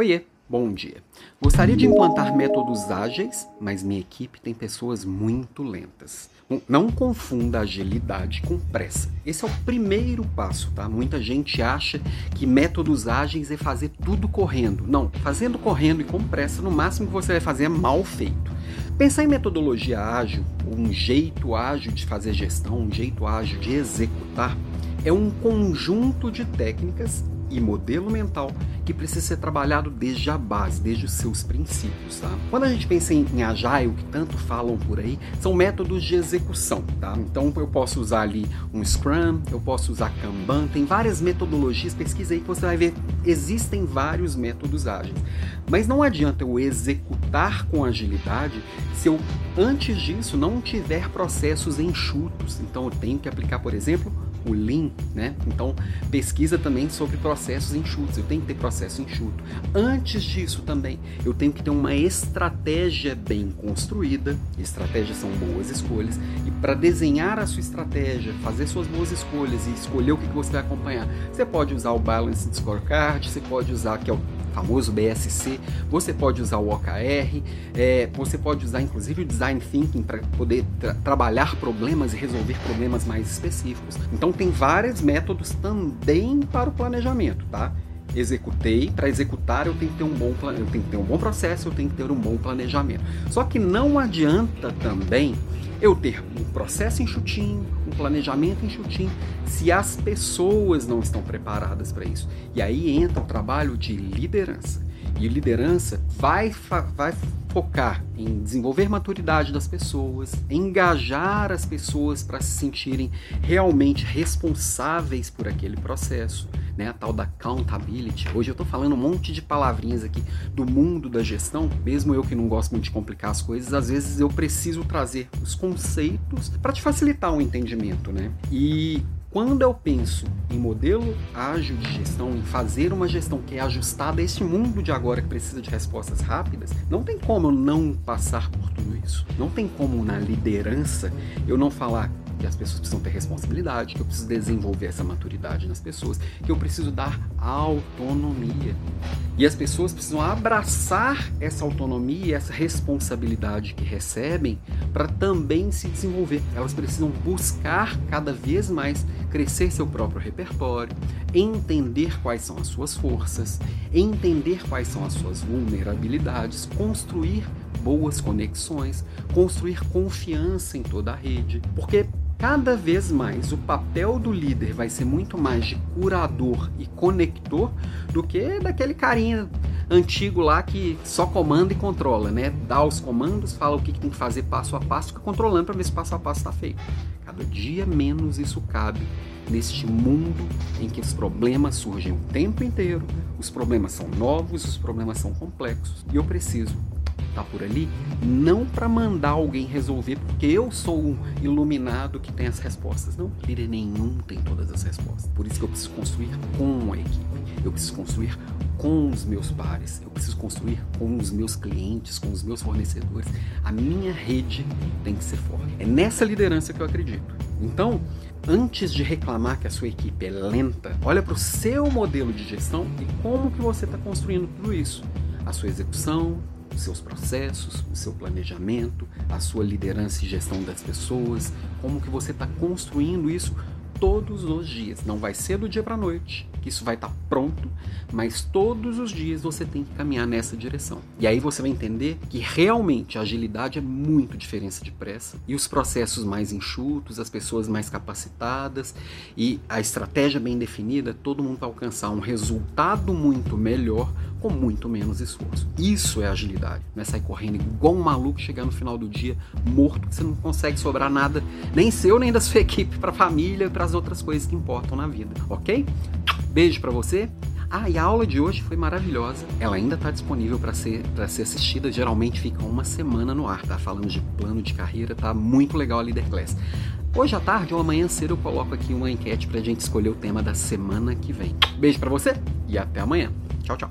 Oiê, bom dia. Gostaria de implantar métodos ágeis, mas minha equipe tem pessoas muito lentas. Não confunda agilidade com pressa. Esse é o primeiro passo, tá? Muita gente acha que métodos ágeis é fazer tudo correndo. Não, fazendo correndo e com pressa, no máximo que você vai fazer é mal feito. Pensar em metodologia ágil, um jeito ágil de fazer gestão, um jeito ágil de executar, é um conjunto de técnicas e modelo mental que precisa ser trabalhado desde a base, desde os seus princípios. Tá? Quando a gente pensa em, em Agile, que tanto falam por aí, são métodos de execução. Tá? Então eu posso usar ali um Scrum, eu posso usar Kanban, tem várias metodologias, pesquisa aí que você vai ver, existem vários métodos ágeis. Mas não adianta eu executar com agilidade se eu, antes disso, não tiver processos enxutos. Então eu tenho que aplicar, por exemplo, o Lean, né? Então, pesquisa também sobre processos enxutos. Eu tenho que ter processo enxuto. Antes disso também, eu tenho que ter uma estratégia bem construída. Estratégias são boas escolhas. E para desenhar a sua estratégia, fazer suas boas escolhas e escolher o que você vai acompanhar, você pode usar o Balance Scorecard, você pode usar, que é o famoso BSC, você pode usar o OKR, é, você pode usar inclusive o Design Thinking para poder tra trabalhar problemas e resolver problemas mais específicos. Então tem vários métodos também para o planejamento, tá? Executei, para executar eu tenho que ter um bom eu tenho que ter um bom processo, eu tenho que ter um bom planejamento. Só que não adianta também eu ter um processo enxutinho, um planejamento enxutinho, se as pessoas não estão preparadas para isso. E aí entra o trabalho de liderança. E liderança vai, vai focar em desenvolver maturidade das pessoas, engajar as pessoas para se sentirem realmente responsáveis por aquele processo, né? A tal da accountability. Hoje eu estou falando um monte de palavrinhas aqui do mundo da gestão, mesmo eu que não gosto muito de complicar as coisas, às vezes eu preciso trazer os conceitos para te facilitar o entendimento, né? E quando eu penso em modelo ágil de gestão, em fazer uma gestão que é ajustada a este mundo de agora que precisa de respostas rápidas, não tem como eu não passar por tudo isso. Não tem como na liderança eu não falar que as pessoas precisam ter responsabilidade, que eu preciso desenvolver essa maturidade nas pessoas, que eu preciso dar autonomia. E as pessoas precisam abraçar essa autonomia, essa responsabilidade que recebem para também se desenvolver. Elas precisam buscar cada vez mais crescer seu próprio repertório, entender quais são as suas forças, entender quais são as suas vulnerabilidades, construir boas conexões, construir confiança em toda a rede, porque cada vez mais o papel do líder vai ser muito mais de curador e conector do que daquele carinha antigo lá que só comanda e controla, né? Dá os comandos, fala o que, tem que fazer passo a passo, fica controlando para ver se passo a passo está feito. Cada dia menos isso cabe neste mundo em que os problemas surgem o tempo inteiro, os problemas são novos, os problemas são complexos e eu preciso tá por ali, não para mandar alguém resolver, porque eu sou um iluminado que tem as respostas. Não, líder nenhum tem todas as respostas. Por isso que eu preciso construir com a equipe. Eu preciso construir com os meus pares, eu preciso construir com os meus clientes, com os meus fornecedores. A minha rede tem que ser forte. É nessa liderança que eu acredito. Então, antes de reclamar que a sua equipe é lenta, olha para o seu modelo de gestão e como que você está construindo tudo isso. A sua execução, os seus processos, o seu planejamento, a sua liderança e gestão das pessoas, como que você está construindo isso todos os dias. Não vai ser do dia para a noite, que isso vai estar tá pronto, mas todos os dias você tem que caminhar nessa direção. E aí você vai entender que realmente a agilidade é muito diferença de pressa e os processos mais enxutos, as pessoas mais capacitadas e a estratégia bem definida, todo mundo vai alcançar um resultado muito melhor com muito menos esforço. Isso é agilidade. Não é sair correndo igual um maluco, chegar no final do dia morto, que você não consegue sobrar nada, nem seu, nem da sua equipe, para a família para as outras coisas que importam na vida, ok? Beijo para você. Ah, e a aula de hoje foi maravilhosa. Ela ainda está disponível para ser, ser assistida. Geralmente fica uma semana no ar, tá? Falando de plano de carreira, tá muito legal a Leader Class. Hoje à tarde ou amanhã cedo eu coloco aqui uma enquete para a gente escolher o tema da semana que vem. Beijo para você e até amanhã. Tchau, tchau.